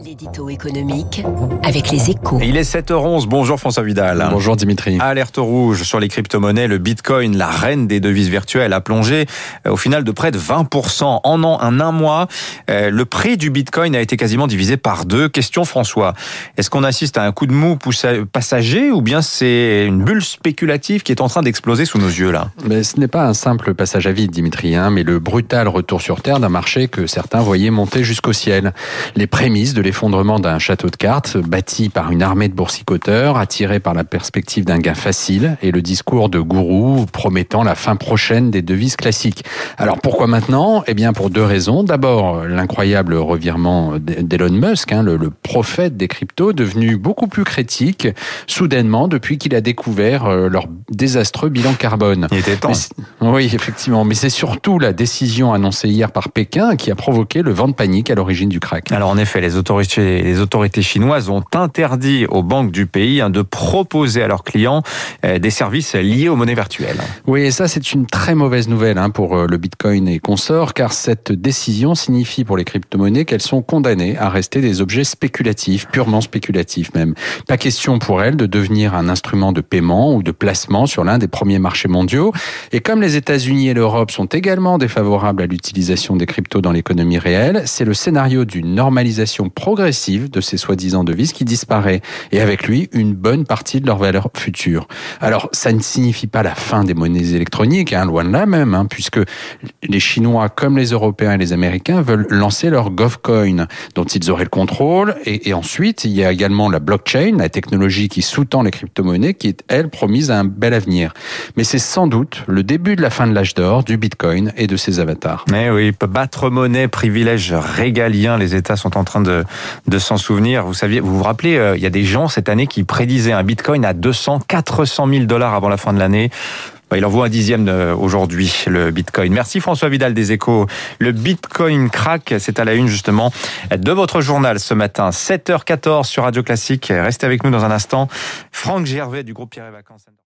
L'édito économique avec les échos. Il est 7h11. Bonjour François Vidal. Bonjour Dimitri. Alerte rouge sur les crypto-monnaies. Le bitcoin, la reine des devises virtuelles, a plongé euh, au final de près de 20% en an, un, un mois. Euh, le prix du bitcoin a été quasiment divisé par deux. Question François. Est-ce qu'on assiste à un coup de mou passager ou bien c'est une bulle spéculative qui est en train d'exploser sous nos yeux là? Mais Ce n'est pas un simple passage à vide Dimitri, hein, mais le brutal retour sur terre d'un marché que certains voyaient monter jusqu'au ciel. Les prémices de l'effondrement d'un château de cartes bâti par une armée de boursicoteurs attirés par la perspective d'un gain facile et le discours de gourou promettant la fin prochaine des devises classiques. Alors pourquoi maintenant? Eh bien pour deux raisons. D'abord l'incroyable revirement d'Elon Musk, hein, le, le, prophète des cryptos, devenu beaucoup plus critique soudainement depuis qu'il a découvert euh, leur désastreux bilan carbone. Il était temps. oui, effectivement. Mais c'est surtout la décision annoncée hier par Pékin qui a provoqué le vent de panique à l'origine du crack. Alors en effet, les autorités les autorités chinoises ont interdit aux banques du pays hein, de proposer à leurs clients euh, des services liés aux monnaies virtuelles. Oui, et ça c'est une très mauvaise nouvelle hein, pour euh, le Bitcoin et consorts, car cette décision signifie pour les crypto-monnaies qu'elles sont condamnées à rester des objets spéculatifs, purement spéculatifs même. Pas question pour elles de devenir un instrument de paiement ou de placement sur l'un des premiers marchés mondiaux. Et comme les États-Unis et l'Europe sont également défavorables à l'utilisation des cryptos dans l'économie réelle, c'est le scénario d'une normalisation progressive de ces soi-disant devises qui disparaît et avec lui une bonne partie de leur valeur future. Alors ça ne signifie pas la fin des monnaies électroniques, hein, loin de là même, hein, puisque les Chinois comme les Européens et les Américains veulent lancer leur GovCoin dont ils auraient le contrôle et, et ensuite il y a également la blockchain, la technologie qui sous-tend les crypto-monnaies qui est elle promise à un bel avenir. Mais c'est sans doute le début de la fin de l'âge d'or du Bitcoin et de ses avatars. Mais oui, battre monnaie, privilège régalien, les États sont en train de, de s'en souvenir. Vous saviez, vous vous rappelez, euh, il y a des gens cette année qui prédisaient un Bitcoin à 200, 400 000 dollars avant la fin de l'année. Bah, il en vaut un dixième euh, aujourd'hui, le Bitcoin. Merci François Vidal des Échos. Le Bitcoin crack, c'est à la une justement de votre journal ce matin, 7h14 sur Radio Classique. Restez avec nous dans un instant. Franck Gervais du groupe Pierre et Vacances.